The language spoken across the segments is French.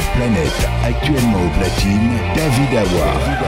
Planète, actuellement au platine, David Awa.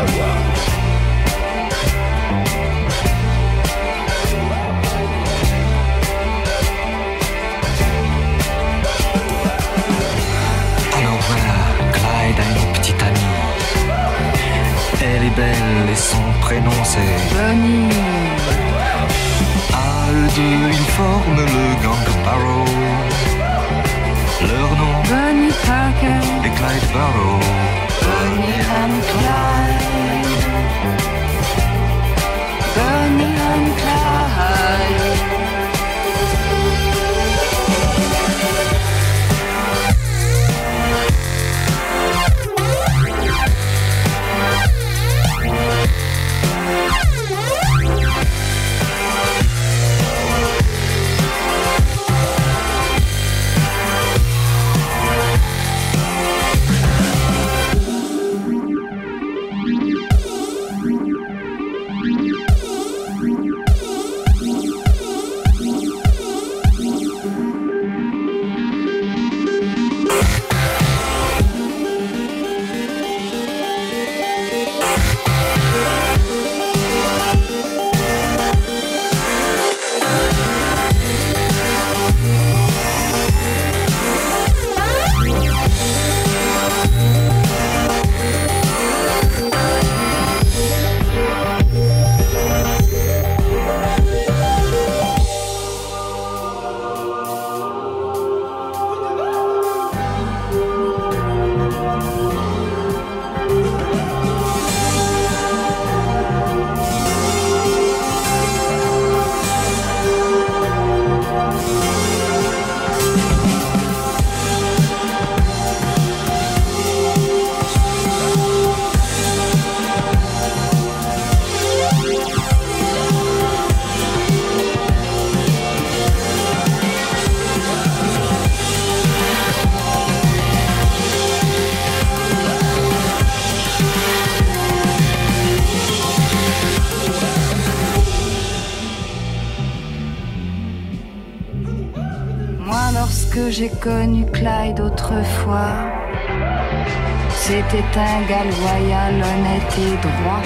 droit.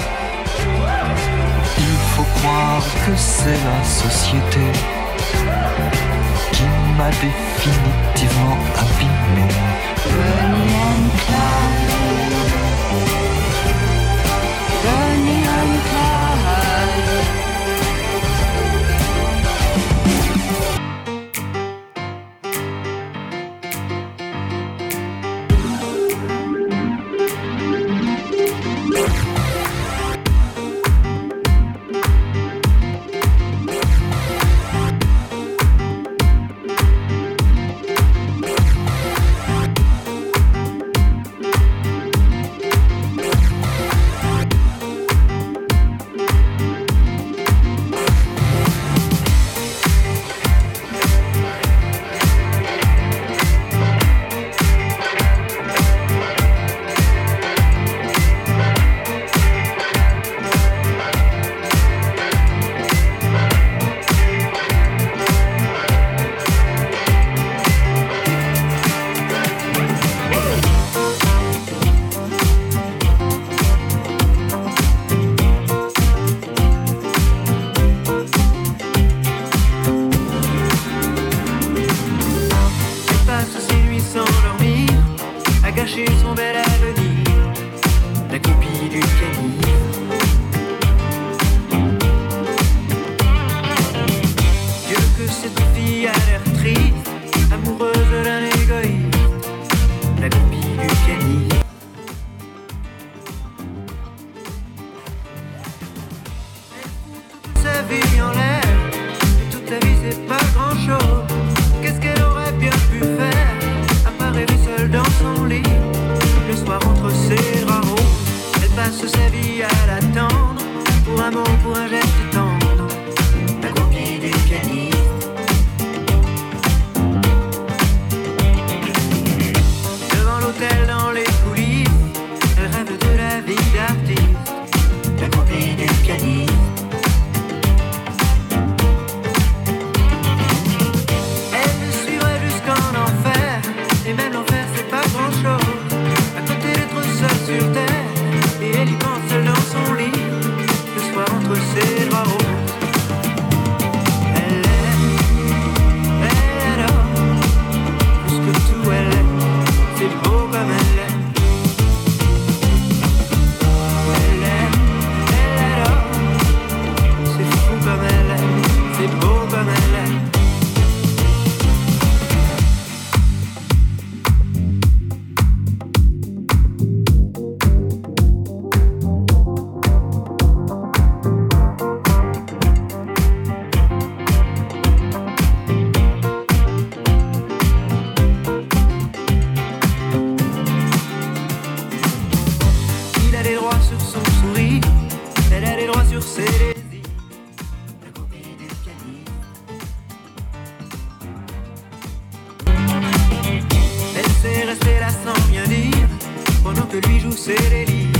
Il faut croire que c'est la société qui m'a définitivement abîmé. bijoux, c'est l'élite.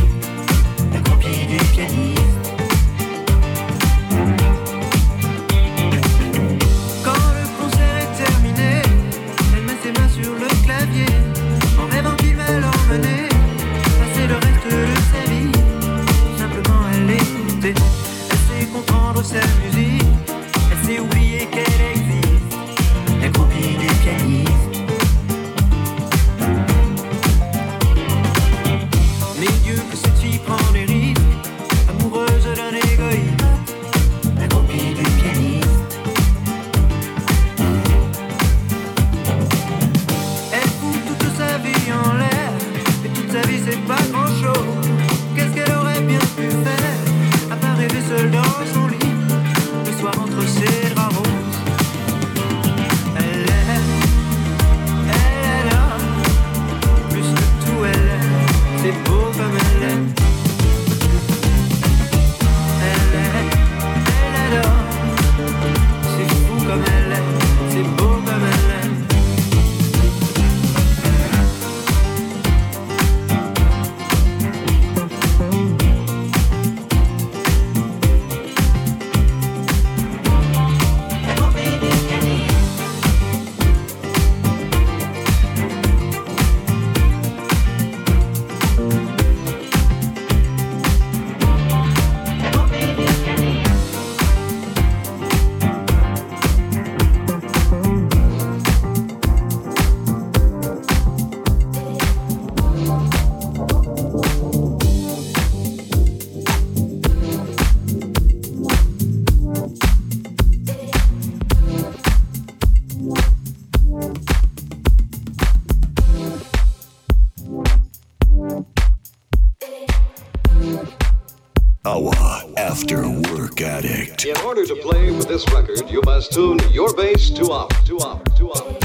Our After Work Addict. In order to play with this record, you must tune your bass to up, to up, to up.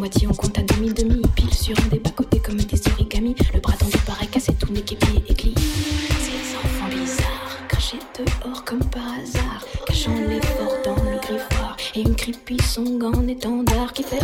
moitié, on compte à demi-demi. Pile sur un des bas-côtés comme des origamis. Le bras tendu paraît cassé, tout n'est qu'épié et glié. Ces enfants bizarres, crachés dehors comme par hasard. Cachant l'effort dans le griffoir. Et une creepy song en étendard qui fait.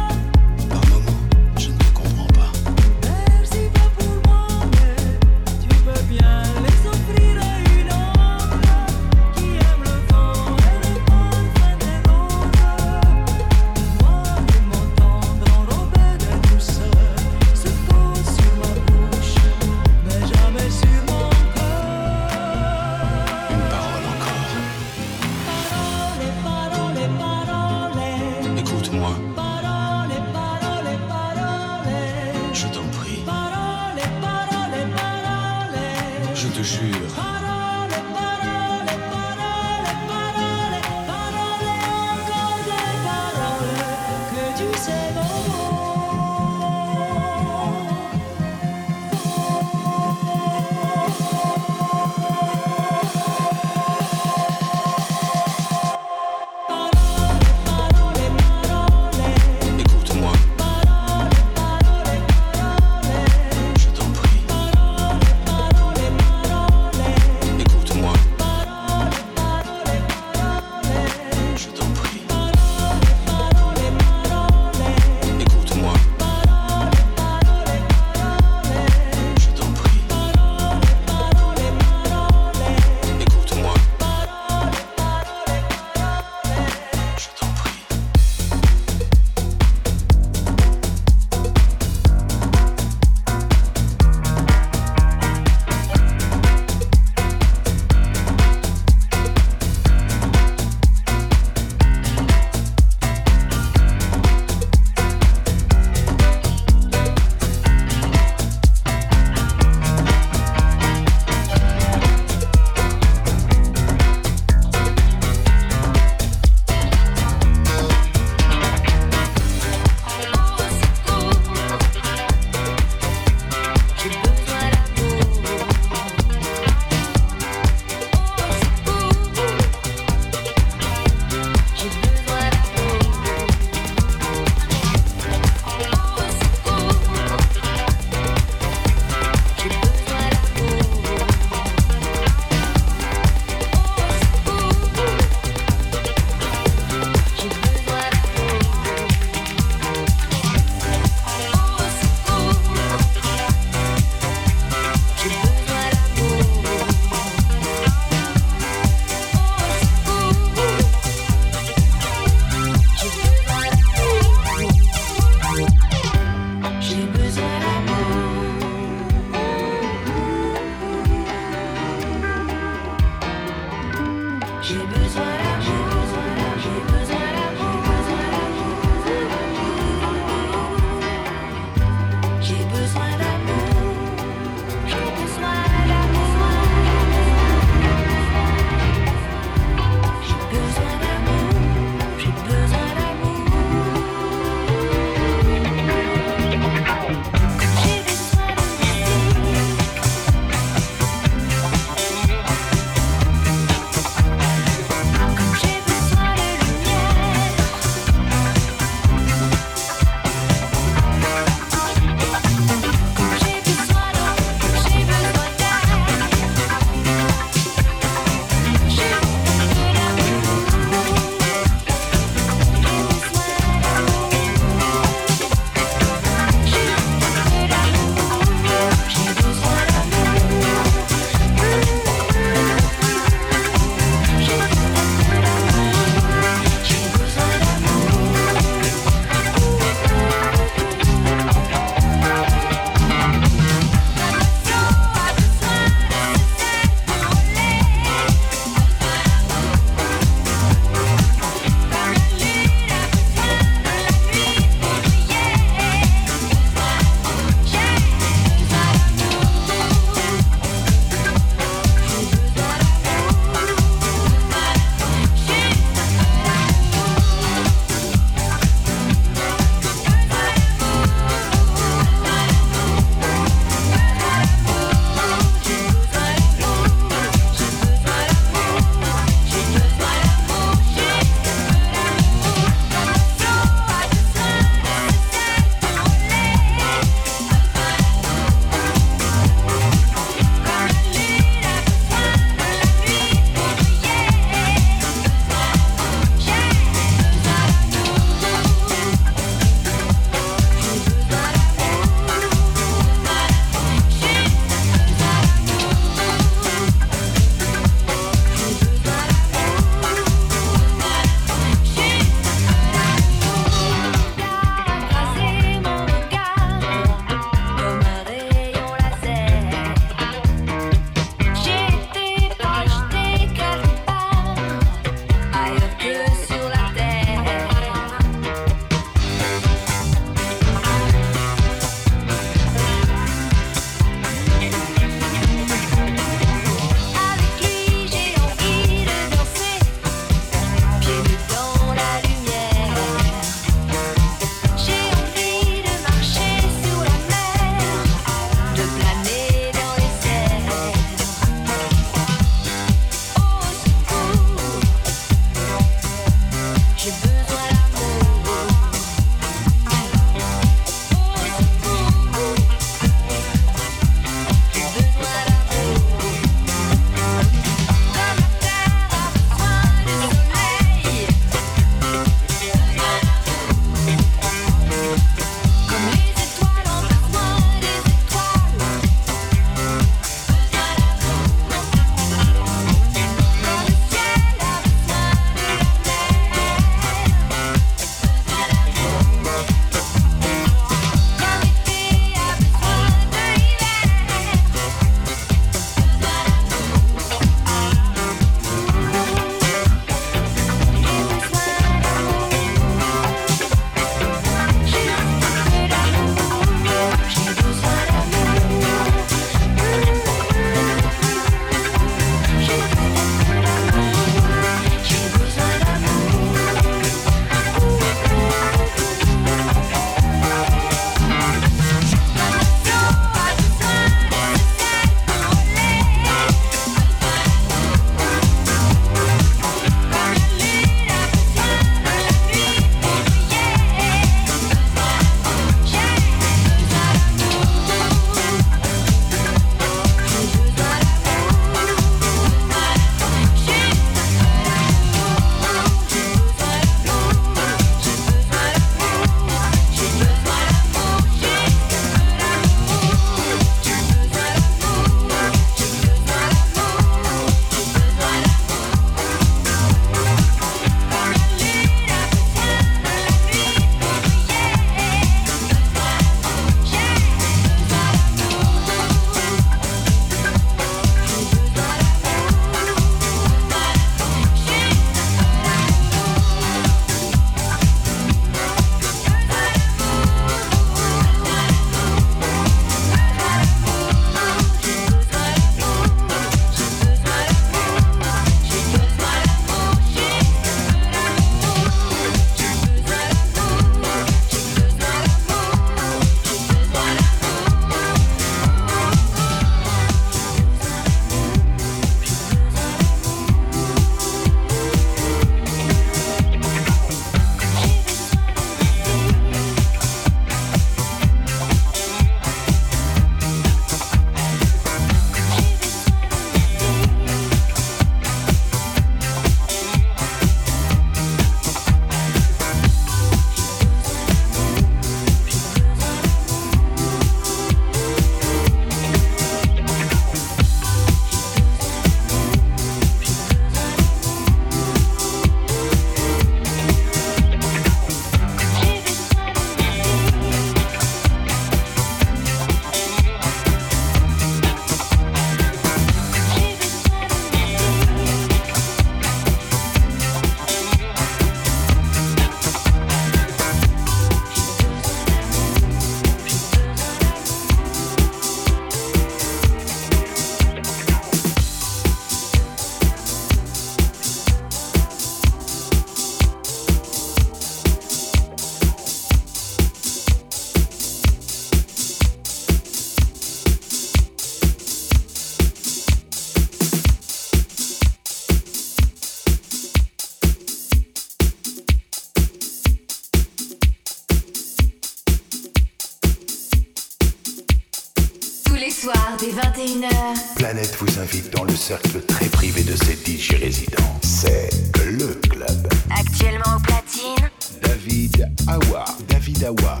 Vous invite dans le cercle très privé de ses DJ résidents. C'est le club. Actuellement au platine, David Awa. David Awa.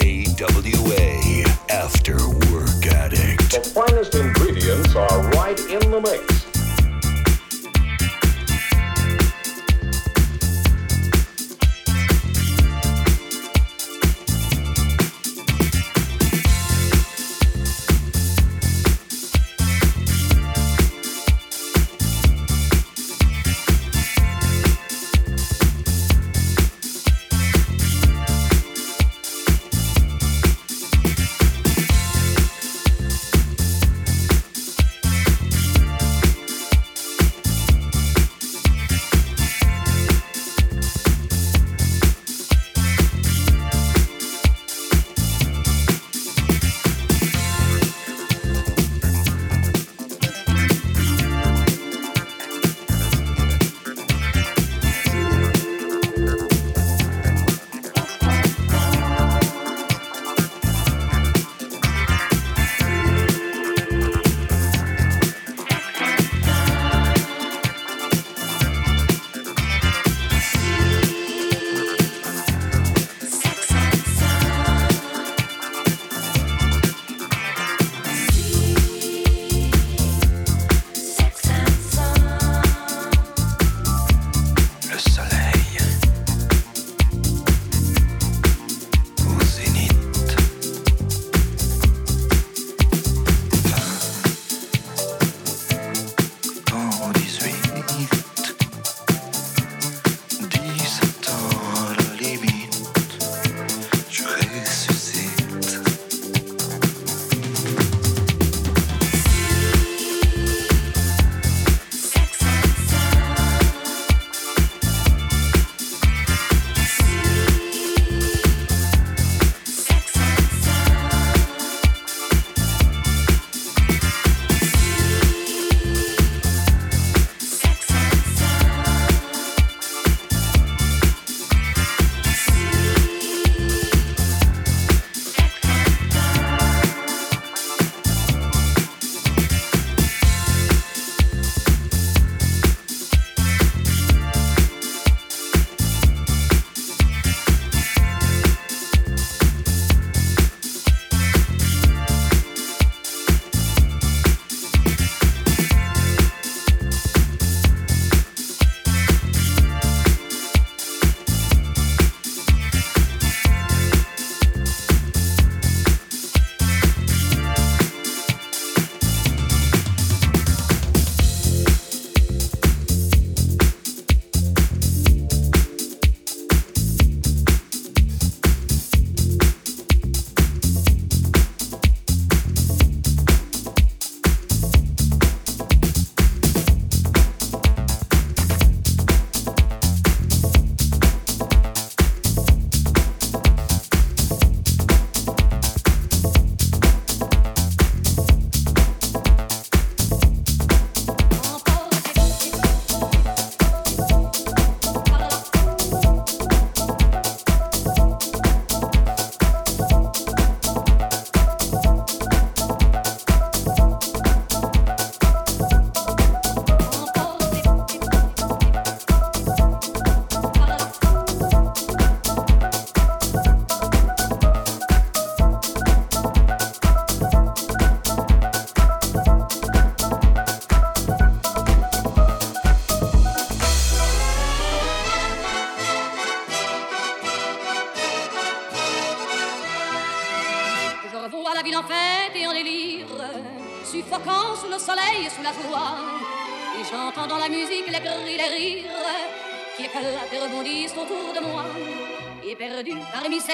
AWA After Work Addict. The finest ingredients are right in the mix.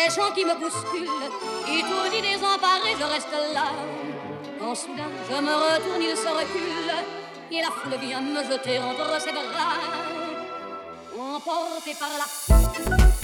Ces gens qui me bousculent, étourdi, désemparé, je reste là. Quand soudain je me retourne, il se recule, et la foule vient me jeter entre ses bras. Emporté par la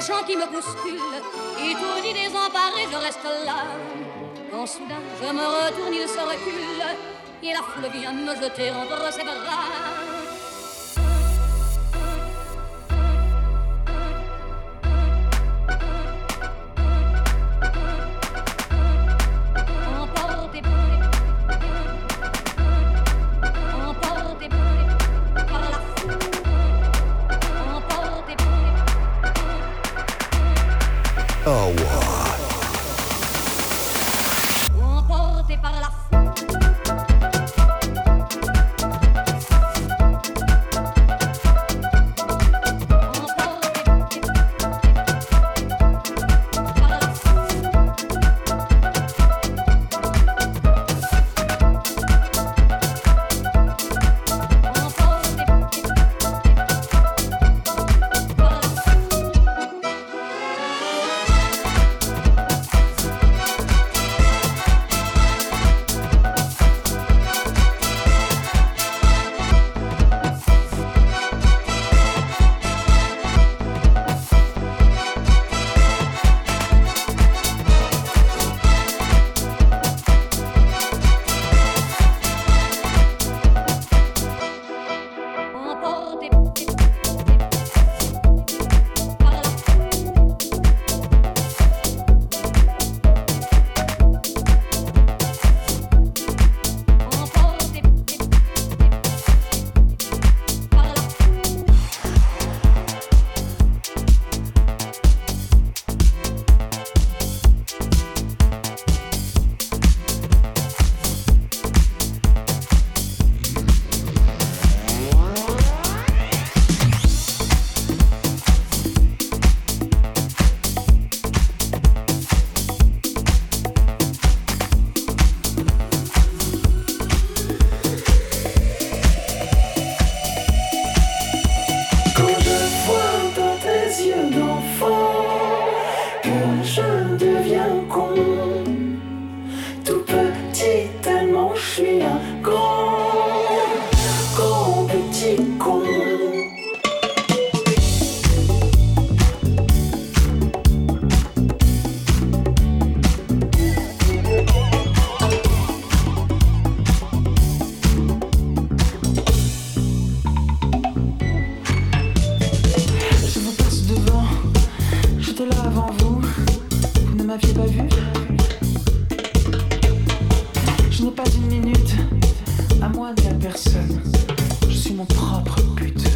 les gens qui me bousculent, étourdi, désemparé, je reste là. Quand soudain je me retourne, il se recule, et la foule vient me jeter entre ses bras. Je n'ai pas une minute à moi ni à personne. Je suis mon propre but.